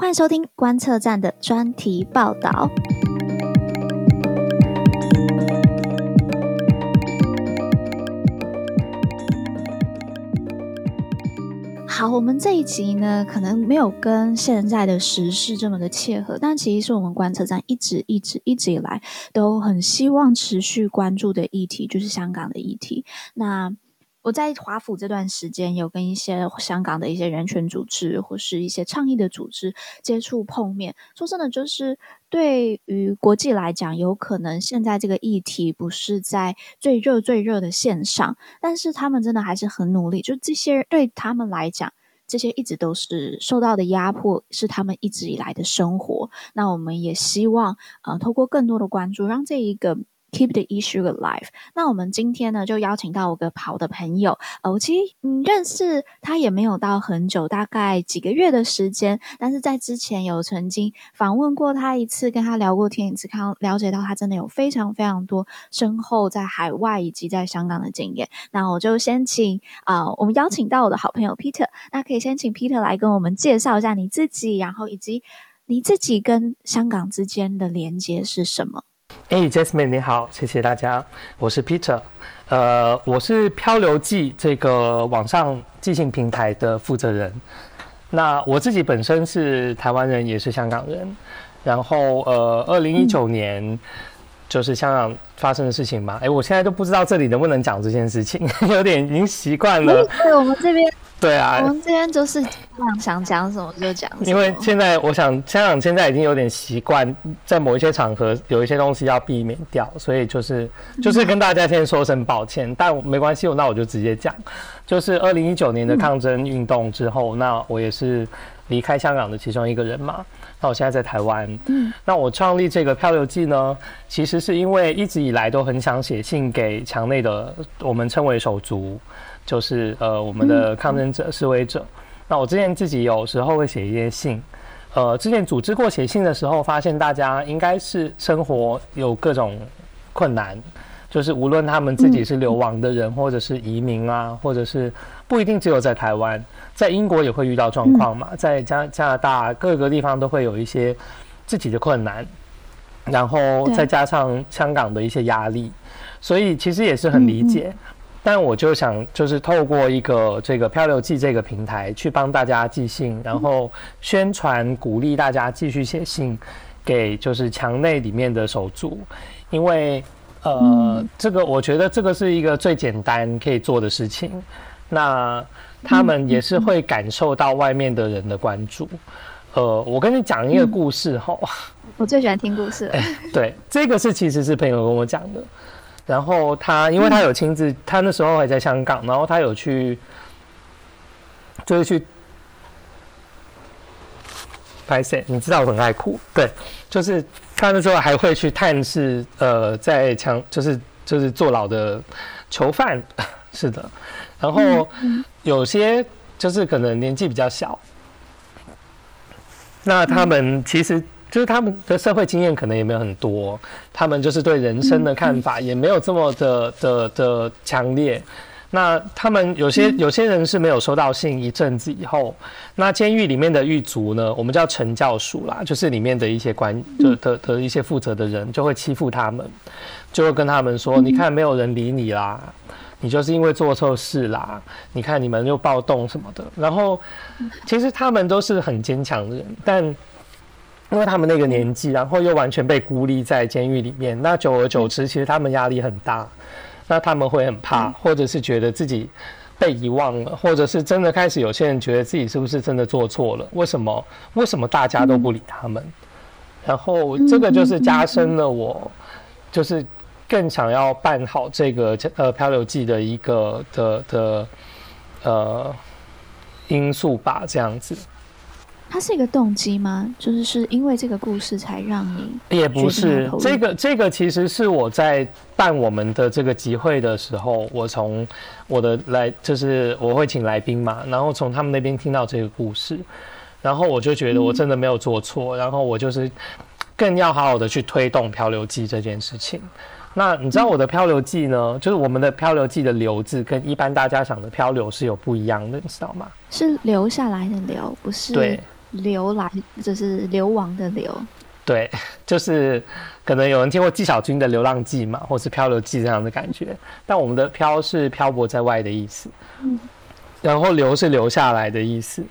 欢迎收听观测站的专题报道。好，我们这一集呢，可能没有跟现在的时事这么的切合，但其实是我们观测站一直、一直、一直以来都很希望持续关注的议题，就是香港的议题。那我在华府这段时间，有跟一些香港的一些人权组织或是一些倡议的组织接触碰面。说真的，就是对于国际来讲，有可能现在这个议题不是在最热最热的线上，但是他们真的还是很努力。就这些对他们来讲，这些一直都是受到的压迫，是他们一直以来的生活。那我们也希望，呃，透过更多的关注，让这一个。Keep the issue alive。那我们今天呢，就邀请到我个跑的朋友，呃，我其实嗯认识他也没有到很久，大概几个月的时间，但是在之前有曾经访问过他一次，跟他聊过天一次，看了解到他真的有非常非常多深厚在海外以及在香港的经验。那我就先请啊、我们邀请到我的好朋友 Peter，那可以先请 Peter 来跟我们介绍一下你自己，然后以及你自己跟香港之间的连接是什么？哎、hey，Jasmine 你好，谢谢大家，我是 Peter，呃，我是漂流记这个网上寄信平台的负责人。那我自己本身是台湾人，也是香港人。然后，呃，二零一九年就是香港发生的事情嘛。哎、嗯，我现在都不知道这里能不能讲这件事情，有点已经习惯了。对，我们这边。对啊，我们这边就是想讲什么就讲什么。因为现在我想，香港现在已经有点习惯，在某一些场合有一些东西要避免掉，所以就是就是跟大家先说声抱歉，嗯、但没关系，那我就直接讲，就是二零一九年的抗争运动之后，嗯、那我也是离开香港的其中一个人嘛。那我现在在台湾，嗯，那我创立这个漂流记呢，其实是因为一直以来都很想写信给墙内的我们称为手足。就是呃，我们的抗争者、示威者。那我之前自己有时候会写一些信，呃，之前组织过写信的时候，发现大家应该是生活有各种困难，就是无论他们自己是流亡的人，或者是移民啊，或者是不一定只有在台湾，在英国也会遇到状况嘛，在加加拿大各个地方都会有一些自己的困难，然后再加上香港的一些压力，所以其实也是很理解。但我就想，就是透过一个这个漂流记这个平台，去帮大家寄信，然后宣传鼓励大家继续写信给就是墙内里面的手足，因为呃，这个我觉得这个是一个最简单可以做的事情，那他们也是会感受到外面的人的关注。呃，我跟你讲一个故事哈，我最喜欢听故事了。欸，对，这个是其实是朋友跟我讲的。然后他，因为他有亲自，他那时候还在香港，然后他有去，就是去拍摄。你知道我很爱哭，对，就是他那时候还会去探视，呃，在强，就是就是坐牢的囚犯，是的。然后有些就是可能年纪比较小，那他们其实。就是他们的社会经验可能也没有很多，他们就是对人生的看法也没有这么的的的强烈。那他们有些有些人是没有收到信一阵子以后，那监狱里面的狱卒呢，我们叫惩教署啦，就是里面的一些官的的的一些负责的人就会欺负他们，就会跟他们说：“你看没有人理你啦，你就是因为做错事啦，你看你们又暴动什么的。”然后其实他们都是很坚强的人，但。因为他们那个年纪，然后又完全被孤立在监狱里面，那久而久之，其实他们压力很大，那他们会很怕，或者是觉得自己被遗忘了，或者是真的开始有些人觉得自己是不是真的做错了？为什么？为什么大家都不理他们？然后这个就是加深了我，就是更想要办好这个呃漂流记的一个的的呃因素吧，这样子。它是一个动机吗？就是是因为这个故事才让你？也不是，这个这个其实是我在办我们的这个集会的时候，我从我的来就是我会请来宾嘛，然后从他们那边听到这个故事，然后我就觉得我真的没有做错，嗯、然后我就是更要好好的去推动漂流记这件事情。那你知道我的漂流记呢？就是我们的漂流记的“流”字跟一般大家想的漂流是有不一样的，你知道吗？是留下来的“留”，不是？对。流来就是流亡的流。对，就是可能有人听过纪晓君的《流浪记》嘛，或是《漂流记》这样的感觉。但我们的“漂”是漂泊在外的意思，嗯，然后“流”是留下来的意思。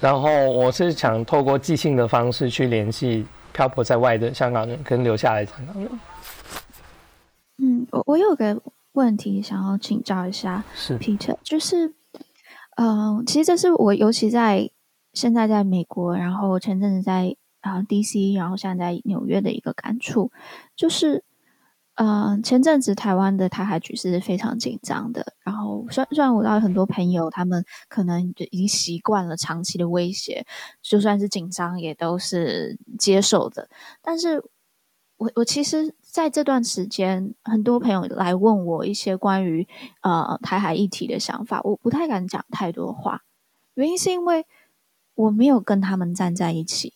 然后我是想透过即兴的方式去联系漂泊在外的香港人跟留下来的香港人。嗯，我我有个问题想要请教一下，是 Peter，就是，嗯、呃，其实这是我尤其在现在在美国，然后前阵子在。啊，DC，然后现在在纽约的一个感触就是，嗯、前阵子台湾的台海局势是非常紧张的。然后，虽然虽然我有很多朋友，他们可能就已经习惯了长期的威胁，就算是紧张也都是接受的。但是我我其实在这段时间，很多朋友来问我一些关于呃台海议题的想法，我不太敢讲太多话，原因是因为我没有跟他们站在一起。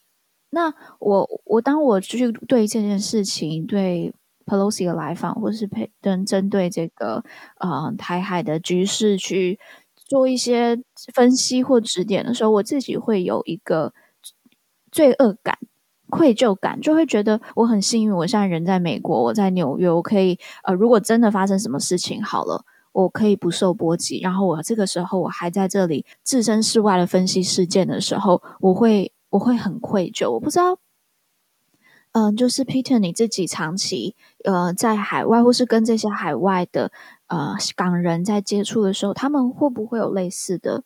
那我我当我去对这件事情，对 Pelosi 的来访，或是配跟针对这个呃台海的局势去做一些分析或指点的时候，我自己会有一个罪恶感、愧疚感，就会觉得我很幸运，我现在人在美国，我在纽约，我可以呃，如果真的发生什么事情，好了，我可以不受波及。然后我这个时候我还在这里置身事外的分析事件的时候，我会。我会很愧疚，我不知道，嗯、呃，就是 Peter 你自己长期呃在海外，或是跟这些海外的呃港人在接触的时候，他们会不会有类似的、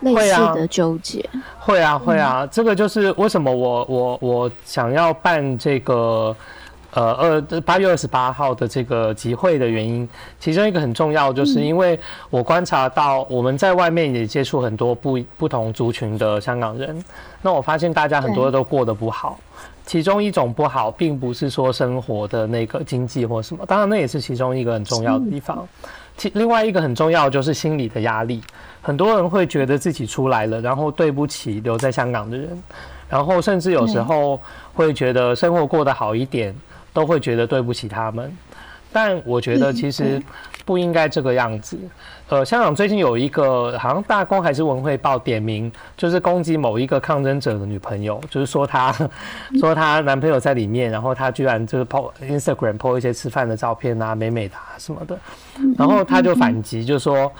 类似的纠结？会啊，会啊，嗯、这个就是为什么我我我想要办这个。呃，二八月二十八号的这个集会的原因，其中一个很重要，就是因为我观察到我们在外面也接触很多不不同族群的香港人，那我发现大家很多都过得不好。其中一种不好，并不是说生活的那个经济或什么，当然那也是其中一个很重要的地方。其另外一个很重要就是心理的压力，很多人会觉得自己出来了，然后对不起留在香港的人，然后甚至有时候会觉得生活过得好一点。都会觉得对不起他们，但我觉得其实不应该这个样子。呃，香港最近有一个好像大公还是文汇报点名，就是攻击某一个抗争者的女朋友，就是说她说她男朋友在里面，然后她居然就是 po Instagram po 一些吃饭的照片啊，美美的什么的，然后她就反击，就说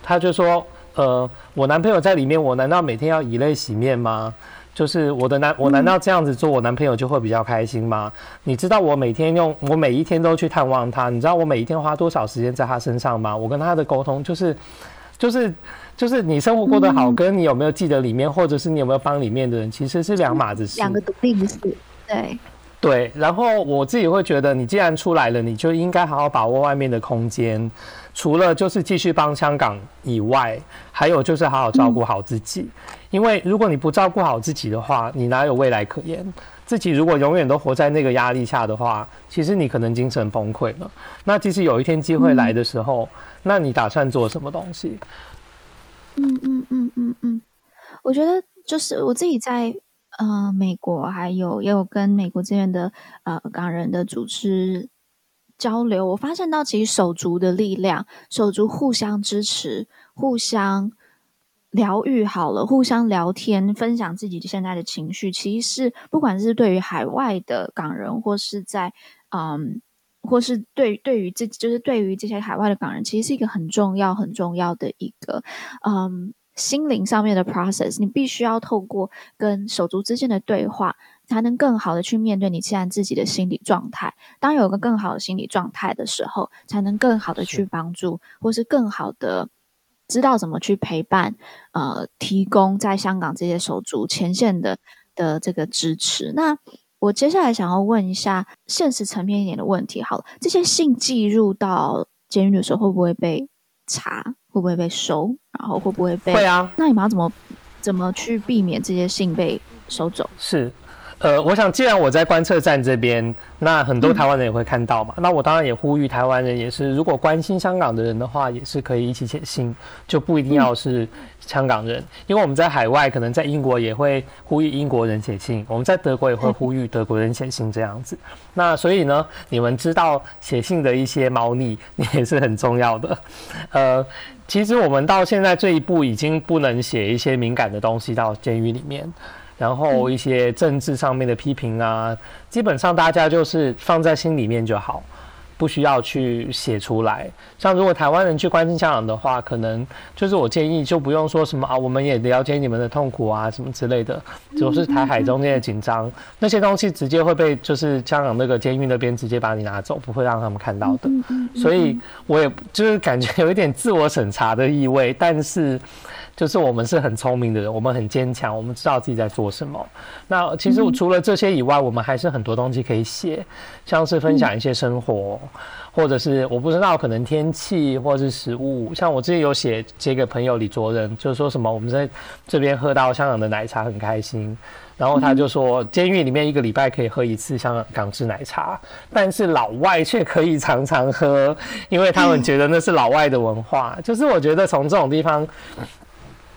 她就说呃，我男朋友在里面，我难道每天要以泪洗面吗？就是我的男，我难道这样子做，我男朋友就会比较开心吗？你知道我每天用，我每一天都去探望他，你知道我每一天花多少时间在他身上吗？我跟他的沟通就是，就是，就是你生活过得好，跟你有没有记得里面，或者是你有没有帮里面的人，其实是两码子事，两个独立的事。对对，然后我自己会觉得，你既然出来了，你就应该好好把握外面的空间。除了就是继续帮香港以外，还有就是好好照顾好自己。因为如果你不照顾好自己的话，你哪有未来可言？自己如果永远都活在那个压力下的话，其实你可能精神崩溃了。那即使有一天机会来的时候，那你打算做什么东西？嗯嗯嗯嗯嗯，我觉得就是我自己在呃美国，还有也有跟美国这边的呃港人的组织。交流，我发现到其实手足的力量，手足互相支持，互相疗愈，好了，互相聊天，分享自己现在的情绪。其实是不管是对于海外的港人，或是在嗯，或是对对于这就是对于这些海外的港人，其实是一个很重要很重要的一个嗯心灵上面的 process。你必须要透过跟手足之间的对话。才能更好的去面对你现在自己的心理状态。当有个更好的心理状态的时候，才能更好的去帮助，或是更好的知道怎么去陪伴，呃，提供在香港这些手足前线的的这个支持。那我接下来想要问一下现实层面一点的问题，好了，这些信寄入到监狱的时候，会不会被查？会不会被收？然后会不会被？会啊。那你们要怎么怎么去避免这些信被收走？是。呃，我想既然我在观测站这边，那很多台湾人也会看到嘛。那我当然也呼吁台湾人，也是如果关心香港的人的话，也是可以一起写信，就不一定要是香港人，因为我们在海外，可能在英国也会呼吁英国人写信，我们在德国也会呼吁德国人写信这样子。那所以呢，你们知道写信的一些猫腻也是很重要的。呃，其实我们到现在这一步已经不能写一些敏感的东西到监狱里面。然后一些政治上面的批评啊，基本上大家就是放在心里面就好。不需要去写出来。像如果台湾人去关心香港的话，可能就是我建议就不用说什么啊，我们也了解你们的痛苦啊，什么之类的。就是台海中间的紧张，那些东西直接会被就是香港那个监狱那边直接把你拿走，不会让他们看到的。所以我也就是感觉有一点自我审查的意味，但是。就是我们是很聪明的人，我们很坚强，我们知道自己在做什么。那其实除了这些以外，我们还是很多东西可以写，像是分享一些生活，或者是我不知道可能天气或者是食物。像我之前有写写给朋友李卓人，就是说什么我们在这边喝到香港的奶茶很开心，然后他就说监狱里面一个礼拜可以喝一次香港港式奶茶，但是老外却可以常常喝，因为他们觉得那是老外的文化。就是我觉得从这种地方。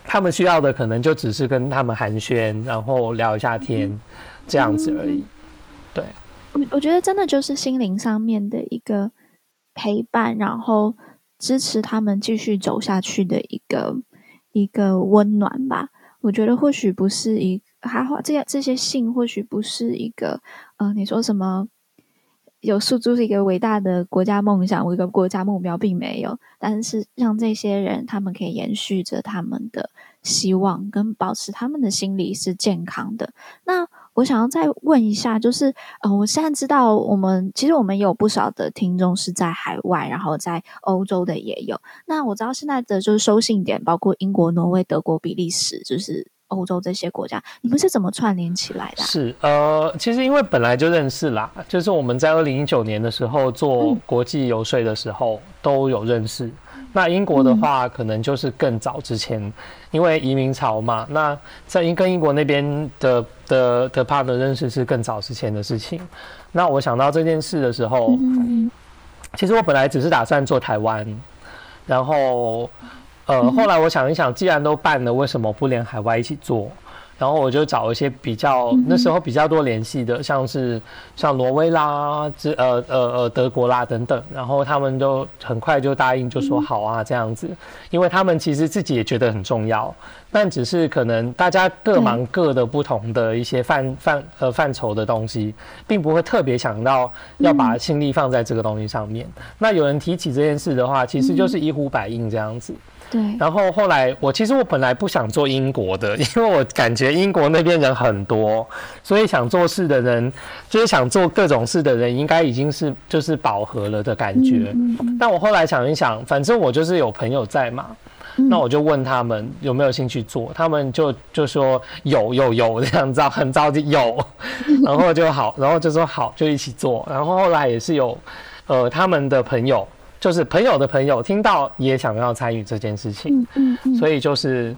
他们需要的可能就只是跟他们寒暄，然后聊一下天，这样子而已。对，我我觉得真的就是心灵上面的一个陪伴，然后支持他们继续走下去的一个一个温暖吧。我觉得或许不是一还好，这些这些信或许不是一个呃，你说什么？有诉诸是一个伟大的国家梦想，我一个国家目标，并没有。但是让这些人，他们可以延续着他们的希望，跟保持他们的心理是健康的。那我想要再问一下，就是，呃，我现在知道，我们其实我们有不少的听众是在海外，然后在欧洲的也有。那我知道现在的就是收信点，包括英国、挪威、德国、比利时，就是。欧洲这些国家，你们是怎么串联起来的啊？是呃，其实因为本来就认识啦，就是我们在二零一九年的时候做国际游说的时候都有认识。嗯、那英国的话，可能就是更早之前，嗯、因为移民潮嘛。那在英跟英国那边的的的 partner 认识是更早之前的事情。那我想到这件事的时候，嗯、其实我本来只是打算做台湾，然后。呃，后来我想一想，既然都办了，为什么不连海外一起做？然后我就找一些比较那时候比较多联系的，像是像挪威啦，这呃呃呃德国啦等等，然后他们都很快就答应，就说好啊这样子，因为他们其实自己也觉得很重要，但只是可能大家各忙各的不同的一些范范呃范畴的东西，并不会特别想到要把心力放在这个东西上面。那有人提起这件事的话，其实就是一呼百应这样子。对，然后后来我其实我本来不想做英国的，因为我感觉英国那边人很多，所以想做事的人，就是想做各种事的人，应该已经是就是饱和了的感觉。嗯嗯、但我后来想一想，反正我就是有朋友在嘛，嗯、那我就问他们有没有兴趣做，他们就就说有有有这样子，很着急有，然后就好，然后就说好，就一起做。然后后来也是有呃他们的朋友。就是朋友的朋友听到也想要参与这件事情，嗯嗯，嗯，所以就是，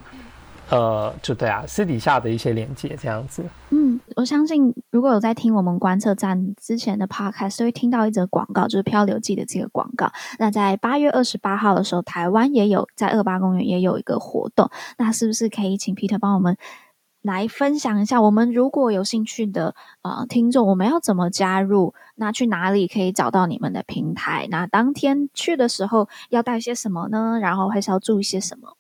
呃，就对啊，私底下的一些连接这样子。嗯，我相信如果有在听我们观测站之前的 podcast，都会听到一则广告，就是《漂流记》的这个广告。那在八月二十八号的时候，台湾也有在二八公园也有一个活动，那是不是可以请 Peter 帮我们？来分享一下，我们如果有兴趣的呃听众，我们要怎么加入？那去哪里可以找到你们的平台？那当天去的时候要带些什么呢？然后还是要注意些什么？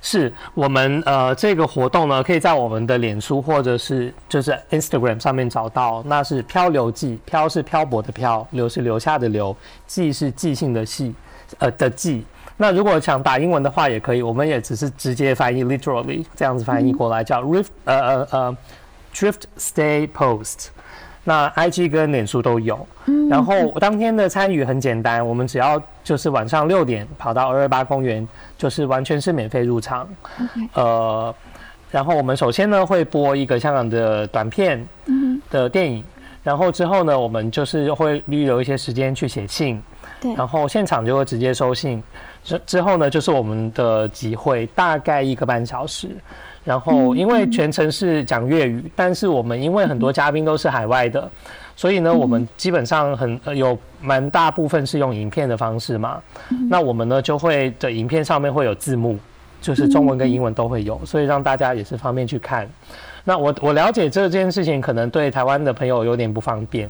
是我们呃这个活动呢，可以在我们的脸书或者是就是 Instagram 上面找到。那是漂流记，漂是漂泊的漂，流是留下的流，记是记性的记，呃的记。那如果想打英文的话也可以，我们也只是直接翻译 literally 这样子翻译过来叫 rift 呃呃呃 drift stay post。那 IG 跟脸书都有。然后当天的参与很简单，我们只要就是晚上六点跑到二二八公园，就是完全是免费入场。呃，然后我们首先呢会播一个香港的短片的电影，然后之后呢我们就是会预留一些时间去写信。对，然后现场就会直接收信，之之后呢，就是我们的集会，大概一个半小时。然后因为全程是讲粤语，嗯、但是我们因为很多嘉宾都是海外的，嗯、所以呢，我们基本上很有蛮大部分是用影片的方式嘛。嗯、那我们呢就会的影片上面会有字幕，就是中文跟英文都会有，所以让大家也是方便去看。那我我了解这件事情可能对台湾的朋友有点不方便，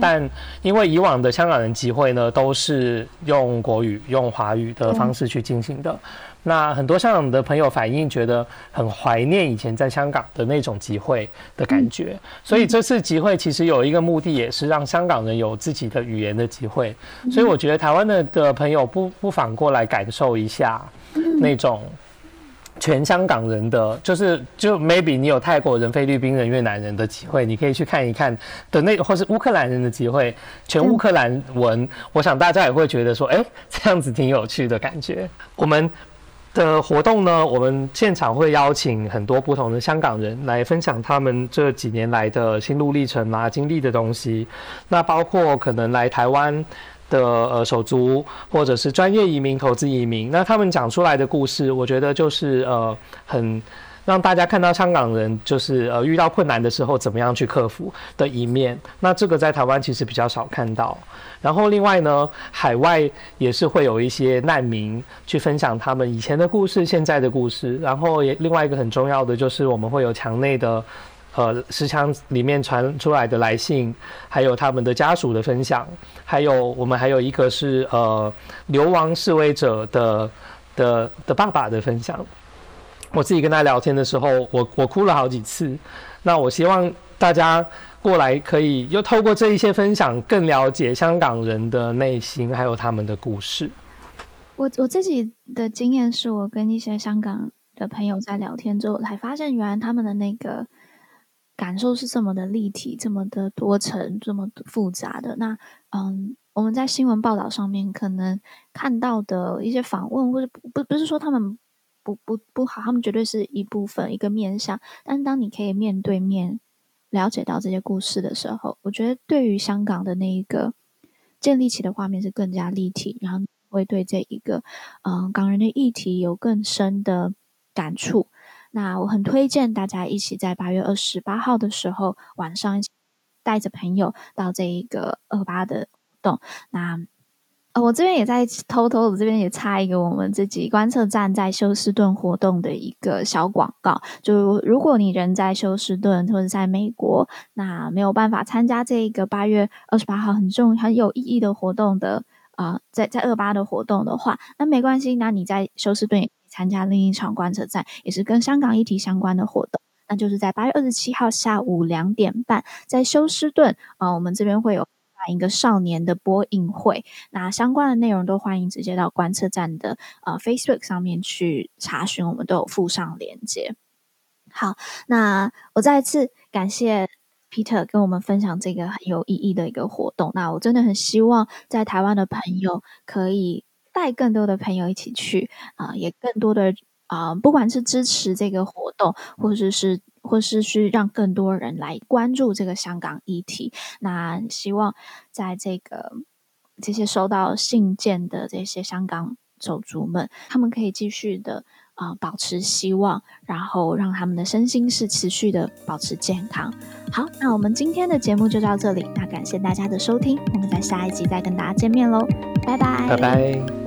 但因为以往的香港人集会呢都是用国语、用华语的方式去进行的。那很多香港的朋友反映，觉得很怀念以前在香港的那种集会的感觉。嗯、所以这次集会其实有一个目的，也是让香港人有自己的语言的机会。嗯、所以我觉得台湾的的朋友不不妨过来感受一下那种。全香港人的就是就 maybe 你有泰国人、菲律宾人、越南人的机会，你可以去看一看的那或是乌克兰人的机会，全乌克兰文，我想大家也会觉得说，哎，这样子挺有趣的感觉。我们的活动呢，我们现场会邀请很多不同的香港人来分享他们这几年来的心路历程啊、经历的东西，那包括可能来台湾。的呃手足或者是专业移民、投资移民，那他们讲出来的故事，我觉得就是呃很让大家看到香港人就是呃遇到困难的时候怎么样去克服的一面。那这个在台湾其实比较少看到。然后另外呢，海外也是会有一些难民去分享他们以前的故事、现在的故事。然后也另外一个很重要的就是我们会有墙内的。呃，实墙里面传出来的来信，还有他们的家属的分享，还有我们还有一个是呃流亡示威者的的的爸爸的分享。我自己跟他聊天的时候，我我哭了好几次。那我希望大家过来可以又透过这一些分享，更了解香港人的内心，还有他们的故事。我我自己的经验是我跟一些香港的朋友在聊天之后，才发现原来他们的那个。感受是这么的立体，这么的多层，这么复杂的。那，嗯，我们在新闻报道上面可能看到的一些访问，或者不不不是说他们不不不好，他们绝对是一部分一个面向。但是当你可以面对面了解到这些故事的时候，我觉得对于香港的那一个建立起的画面是更加立体，然后会对这一个嗯港人的议题有更深的感触。那我很推荐大家一起在八月二十八号的时候晚上，一起带着朋友到这一个二八的活动。那呃，我这边也在偷偷的这边也插一个我们自己观测站在休斯顿活动的一个小广告。就如果你人在休斯顿或者在美国，那没有办法参加这一个八月二十八号很重很有意义的活动的啊、在在二八的活动的话，那没关系，那你在休斯顿。参加另一场观测站，也是跟香港议题相关的活动，那就是在八月二十七号下午两点半，在休斯顿，呃，我们这边会有办一个少年的播映会，那相关的内容都欢迎直接到观测站的呃 Facebook 上面去查询，我们都有附上链接。好，那我再次感谢 Peter 跟我们分享这个很有意义的一个活动，那我真的很希望在台湾的朋友可以。带更多的朋友一起去啊、也更多的啊、不管是支持这个活动，或者是或是去让更多人来关注这个香港议题。那希望在这个这些收到信件的这些香港手足们，他们可以继续的啊、保持希望，然后让他们的身心是持续的保持健康。好，那我们今天的节目就到这里，那感谢大家的收听，我们在下一集再跟大家见面喽，拜拜，拜拜。